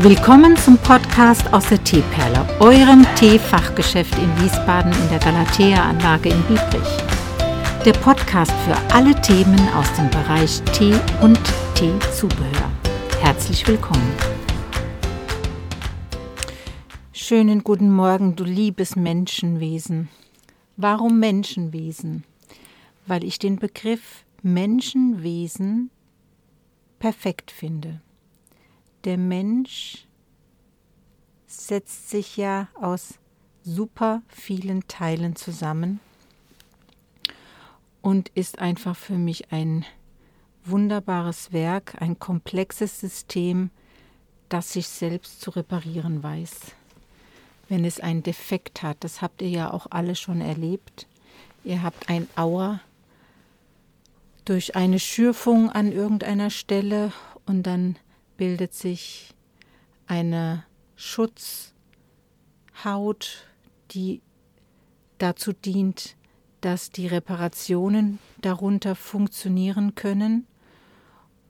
Willkommen zum Podcast aus der Teeperle, eurem Teefachgeschäft in Wiesbaden in der Galatea-Anlage in Biebrich. Der Podcast für alle Themen aus dem Bereich Tee und Teezubehör. Herzlich willkommen. Schönen guten Morgen, du liebes Menschenwesen. Warum Menschenwesen? Weil ich den Begriff Menschenwesen perfekt finde der Mensch setzt sich ja aus super vielen Teilen zusammen und ist einfach für mich ein wunderbares Werk, ein komplexes System, das sich selbst zu reparieren weiß. Wenn es einen Defekt hat, das habt ihr ja auch alle schon erlebt. Ihr habt ein Auer durch eine Schürfung an irgendeiner Stelle und dann bildet sich eine Schutzhaut, die dazu dient, dass die Reparationen darunter funktionieren können.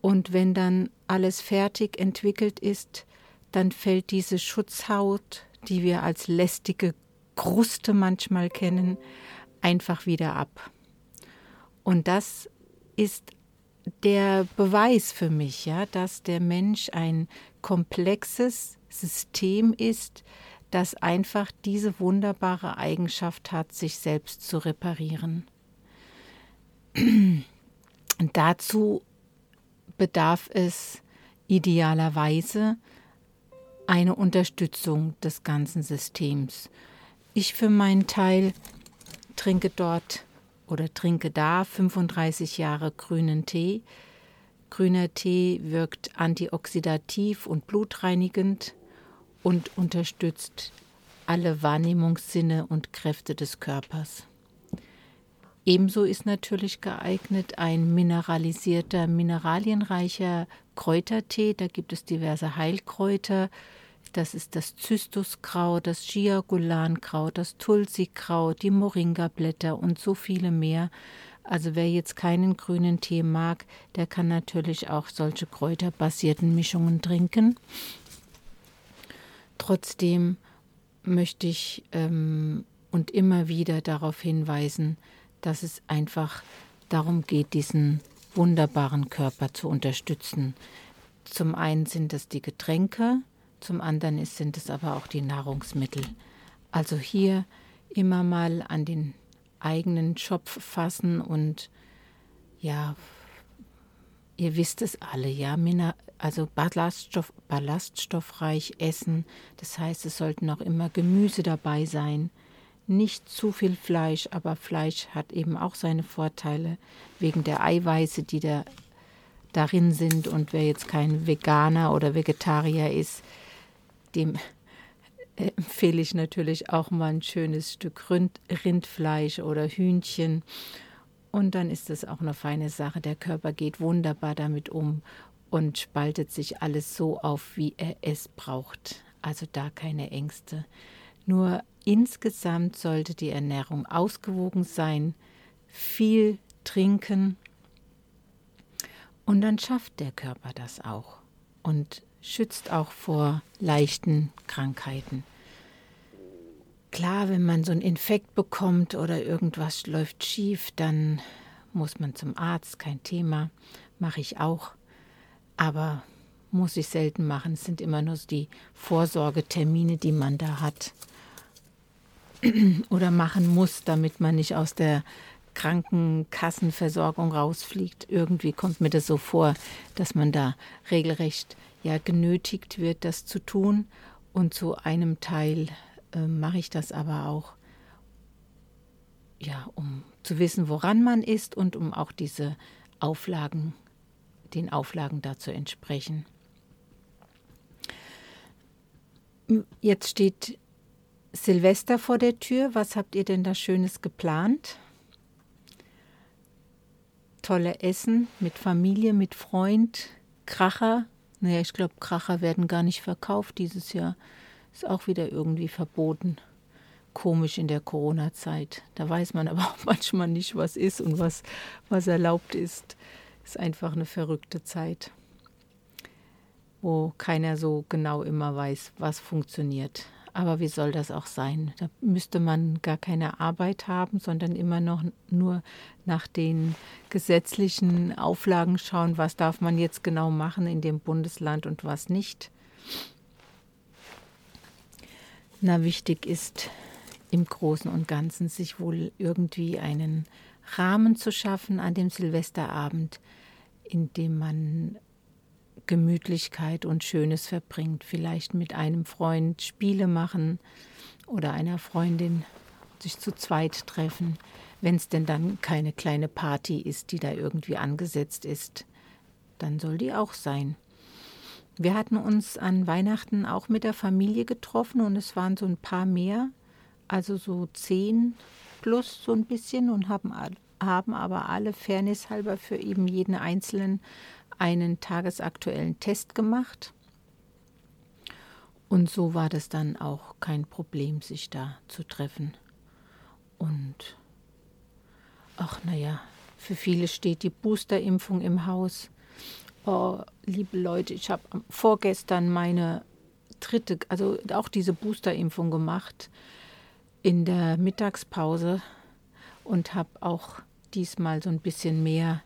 Und wenn dann alles fertig entwickelt ist, dann fällt diese Schutzhaut, die wir als lästige Kruste manchmal kennen, einfach wieder ab. Und das ist der Beweis für mich, ja, dass der Mensch ein komplexes System ist, das einfach diese wunderbare Eigenschaft hat, sich selbst zu reparieren. Und dazu bedarf es idealerweise eine Unterstützung des ganzen Systems. Ich für meinen Teil trinke dort oder trinke da 35 Jahre grünen Tee. Grüner Tee wirkt antioxidativ und blutreinigend und unterstützt alle Wahrnehmungssinne und Kräfte des Körpers. Ebenso ist natürlich geeignet ein mineralisierter, mineralienreicher Kräutertee. Da gibt es diverse Heilkräuter, das ist das Zystuskraut, das Giagulankraut, das Tulsikraut, die Moringa-Blätter und so viele mehr. Also wer jetzt keinen grünen Tee mag, der kann natürlich auch solche kräuterbasierten Mischungen trinken. Trotzdem möchte ich ähm, und immer wieder darauf hinweisen, dass es einfach darum geht, diesen wunderbaren Körper zu unterstützen. Zum einen sind es die Getränke, zum anderen ist, sind es aber auch die Nahrungsmittel. Also hier immer mal an den eigenen Schopf fassen und ja, ihr wisst es alle, ja, also Ballaststoff, ballaststoffreich essen. Das heißt, es sollten auch immer Gemüse dabei sein. Nicht zu viel Fleisch, aber Fleisch hat eben auch seine Vorteile wegen der Eiweiße, die da darin sind. Und wer jetzt kein Veganer oder Vegetarier ist, dem empfehle ich natürlich auch mal ein schönes Stück Rind, Rindfleisch oder Hühnchen. Und dann ist es auch eine feine Sache. Der Körper geht wunderbar damit um und spaltet sich alles so auf, wie er es braucht. Also da keine Ängste. Nur insgesamt sollte die Ernährung ausgewogen sein, viel trinken und dann schafft der Körper das auch. Und schützt auch vor leichten Krankheiten. Klar, wenn man so einen Infekt bekommt oder irgendwas läuft schief, dann muss man zum Arzt, kein Thema, mache ich auch. Aber muss ich selten machen. Es sind immer nur die Vorsorgetermine, die man da hat oder machen muss, damit man nicht aus der Krankenkassenversorgung rausfliegt. Irgendwie kommt mir das so vor, dass man da regelrecht ja genötigt wird, das zu tun. Und zu einem Teil äh, mache ich das aber auch, ja, um zu wissen, woran man ist und um auch diese Auflagen, den Auflagen da zu entsprechen. Jetzt steht Silvester vor der Tür. Was habt ihr denn da Schönes geplant? tolle Essen mit Familie, mit Freund, Kracher. Naja, ich glaube, Kracher werden gar nicht verkauft dieses Jahr. Ist auch wieder irgendwie verboten. Komisch in der Corona-Zeit. Da weiß man aber auch manchmal nicht, was ist und was, was erlaubt ist. Ist einfach eine verrückte Zeit. wo keiner so genau immer weiß, was funktioniert. Aber wie soll das auch sein? Da müsste man gar keine Arbeit haben, sondern immer noch nur nach den gesetzlichen Auflagen schauen, was darf man jetzt genau machen in dem Bundesland und was nicht. Na, wichtig ist im Großen und Ganzen sich wohl irgendwie einen Rahmen zu schaffen an dem Silvesterabend, in dem man Gemütlichkeit und Schönes verbringt. Vielleicht mit einem Freund Spiele machen oder einer Freundin sich zu zweit treffen, wenn es denn dann keine kleine Party ist, die da irgendwie angesetzt ist. Dann soll die auch sein. Wir hatten uns an Weihnachten auch mit der Familie getroffen und es waren so ein paar mehr, also so zehn plus so ein bisschen und haben, haben aber alle fairnesshalber für eben jeden Einzelnen einen tagesaktuellen Test gemacht. Und so war das dann auch kein Problem, sich da zu treffen. Und ach naja, für viele steht die Boosterimpfung im Haus. Oh, liebe Leute, ich habe vorgestern meine dritte, also auch diese Boosterimpfung gemacht in der Mittagspause und habe auch diesmal so ein bisschen mehr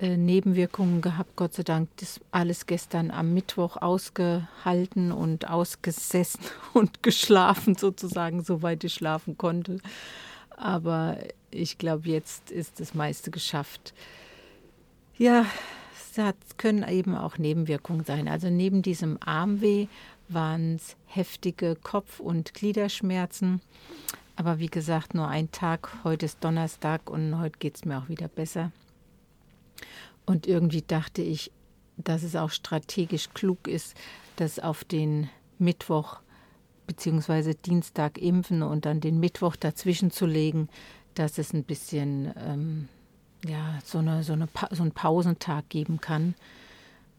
äh, Nebenwirkungen gehabt, Gott sei Dank. Das alles gestern am Mittwoch ausgehalten und ausgesessen und geschlafen, sozusagen, soweit ich schlafen konnte. Aber ich glaube, jetzt ist das meiste geschafft. Ja, es können eben auch Nebenwirkungen sein. Also neben diesem Armweh waren es heftige Kopf- und Gliederschmerzen. Aber wie gesagt, nur ein Tag. Heute ist Donnerstag und heute geht es mir auch wieder besser. Und irgendwie dachte ich, dass es auch strategisch klug ist, das auf den Mittwoch bzw. Dienstag impfen und dann den Mittwoch dazwischen zu legen, dass es ein bisschen ähm, ja, so, eine, so, eine so einen Pausentag geben kann,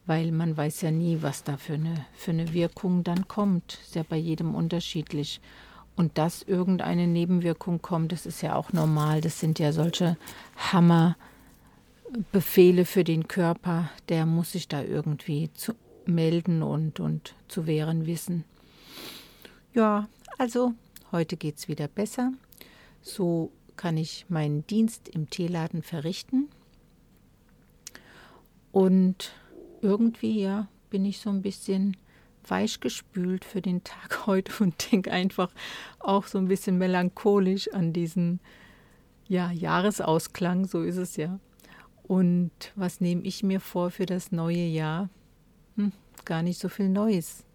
weil man weiß ja nie, was da für eine, für eine Wirkung dann kommt. Ist ja bei jedem unterschiedlich. Und dass irgendeine Nebenwirkung kommt, das ist ja auch normal. Das sind ja solche Hammer- Befehle für den Körper, der muss sich da irgendwie zu melden und, und zu wehren wissen. Ja, also heute geht es wieder besser. So kann ich meinen Dienst im Teeladen verrichten. Und irgendwie, ja, bin ich so ein bisschen weichgespült für den Tag heute und denke einfach auch so ein bisschen melancholisch an diesen ja, Jahresausklang, so ist es ja. Und was nehme ich mir vor für das neue Jahr? Hm, gar nicht so viel Neues.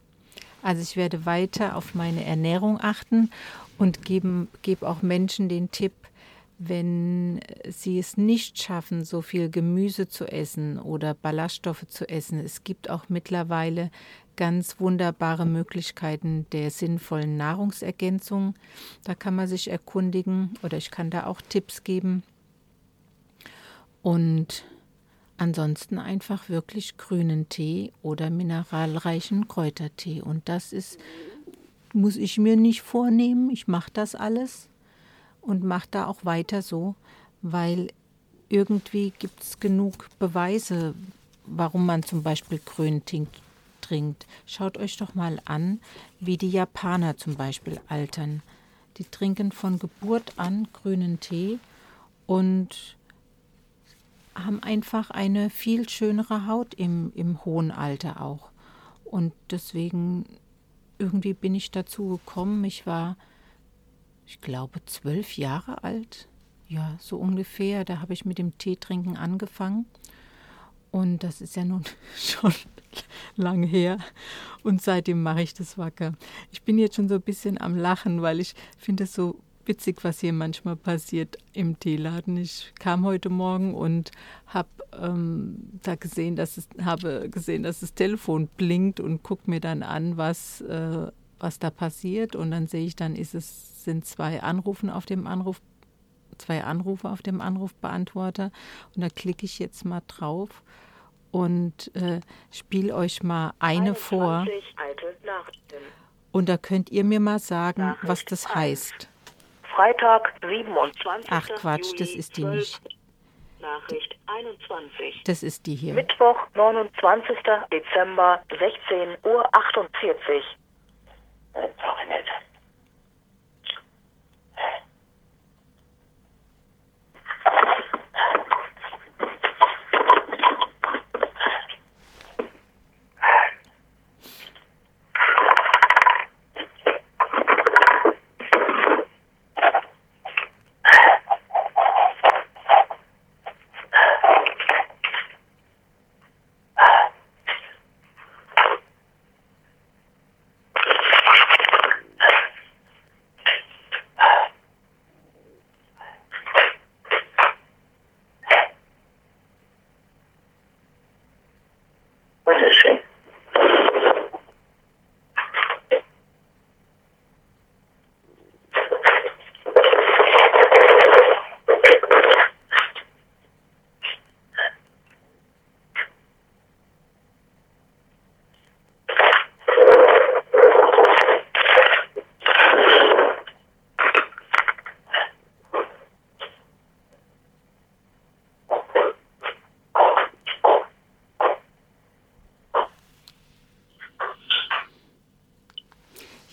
Also ich werde weiter auf meine Ernährung achten und gebe geb auch Menschen den Tipp, wenn sie es nicht schaffen, so viel Gemüse zu essen oder Ballaststoffe zu essen. Es gibt auch mittlerweile ganz wunderbare Möglichkeiten der sinnvollen Nahrungsergänzung. Da kann man sich erkundigen oder ich kann da auch Tipps geben. Und ansonsten einfach wirklich grünen Tee oder mineralreichen Kräutertee. Und das ist, muss ich mir nicht vornehmen. Ich mache das alles und mache da auch weiter so, weil irgendwie gibt es genug Beweise, warum man zum Beispiel Tee trinkt. Schaut euch doch mal an, wie die Japaner zum Beispiel altern. Die trinken von Geburt an grünen Tee und haben einfach eine viel schönere Haut im, im hohen Alter auch. Und deswegen irgendwie bin ich dazu gekommen. Ich war, ich glaube, zwölf Jahre alt. Ja, so ungefähr. Da habe ich mit dem Teetrinken angefangen. Und das ist ja nun schon lang her. Und seitdem mache ich das wacker. Ich bin jetzt schon so ein bisschen am Lachen, weil ich finde es so witzig, was hier manchmal passiert im Teeladen. Ich kam heute Morgen und habe ähm, da gesehen, dass es habe gesehen, dass das Telefon blinkt und gucke mir dann an, was äh, was da passiert und dann sehe ich dann ist es sind zwei Anrufen auf dem Anruf zwei Anrufe auf dem Anrufbeantworter und da klicke ich jetzt mal drauf und äh, spiele euch mal eine vor. Und da könnt ihr mir mal sagen, was das heißt. Freitag, 27. Ach Quatsch, das ist die nicht. Nachricht 21. Das ist die hier. Mittwoch, 29. Dezember, 16.48 Uhr. Sorry, nicht.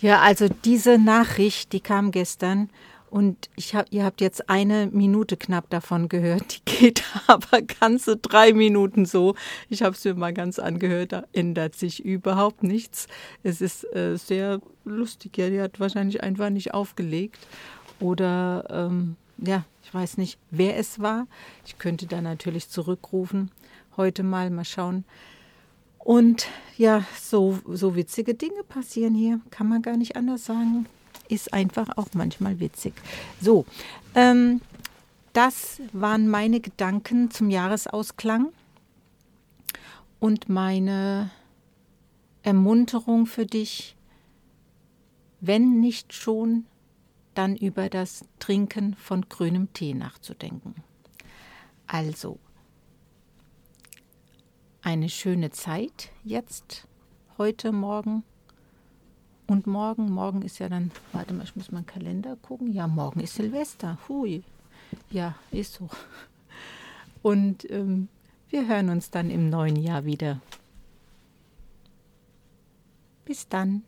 Ja, also diese Nachricht, die kam gestern und ich hab, ihr habt jetzt eine Minute knapp davon gehört. Die geht aber ganze drei Minuten so. Ich habe es mir mal ganz angehört, da ändert sich überhaupt nichts. Es ist äh, sehr lustig. Ja, die hat wahrscheinlich einfach nicht aufgelegt. Oder ähm, ja, ich weiß nicht, wer es war. Ich könnte da natürlich zurückrufen. Heute mal, mal schauen. Und ja, so, so witzige Dinge passieren hier, kann man gar nicht anders sagen. Ist einfach auch manchmal witzig. So, ähm, das waren meine Gedanken zum Jahresausklang und meine Ermunterung für dich, wenn nicht schon, dann über das Trinken von grünem Tee nachzudenken. Also, eine schöne Zeit jetzt, heute, morgen und morgen. Morgen ist ja dann, warte mal, ich muss mal Kalender gucken. Ja, morgen ist Silvester. Hui. Ja, ist so. Und ähm, wir hören uns dann im neuen Jahr wieder. Bis dann.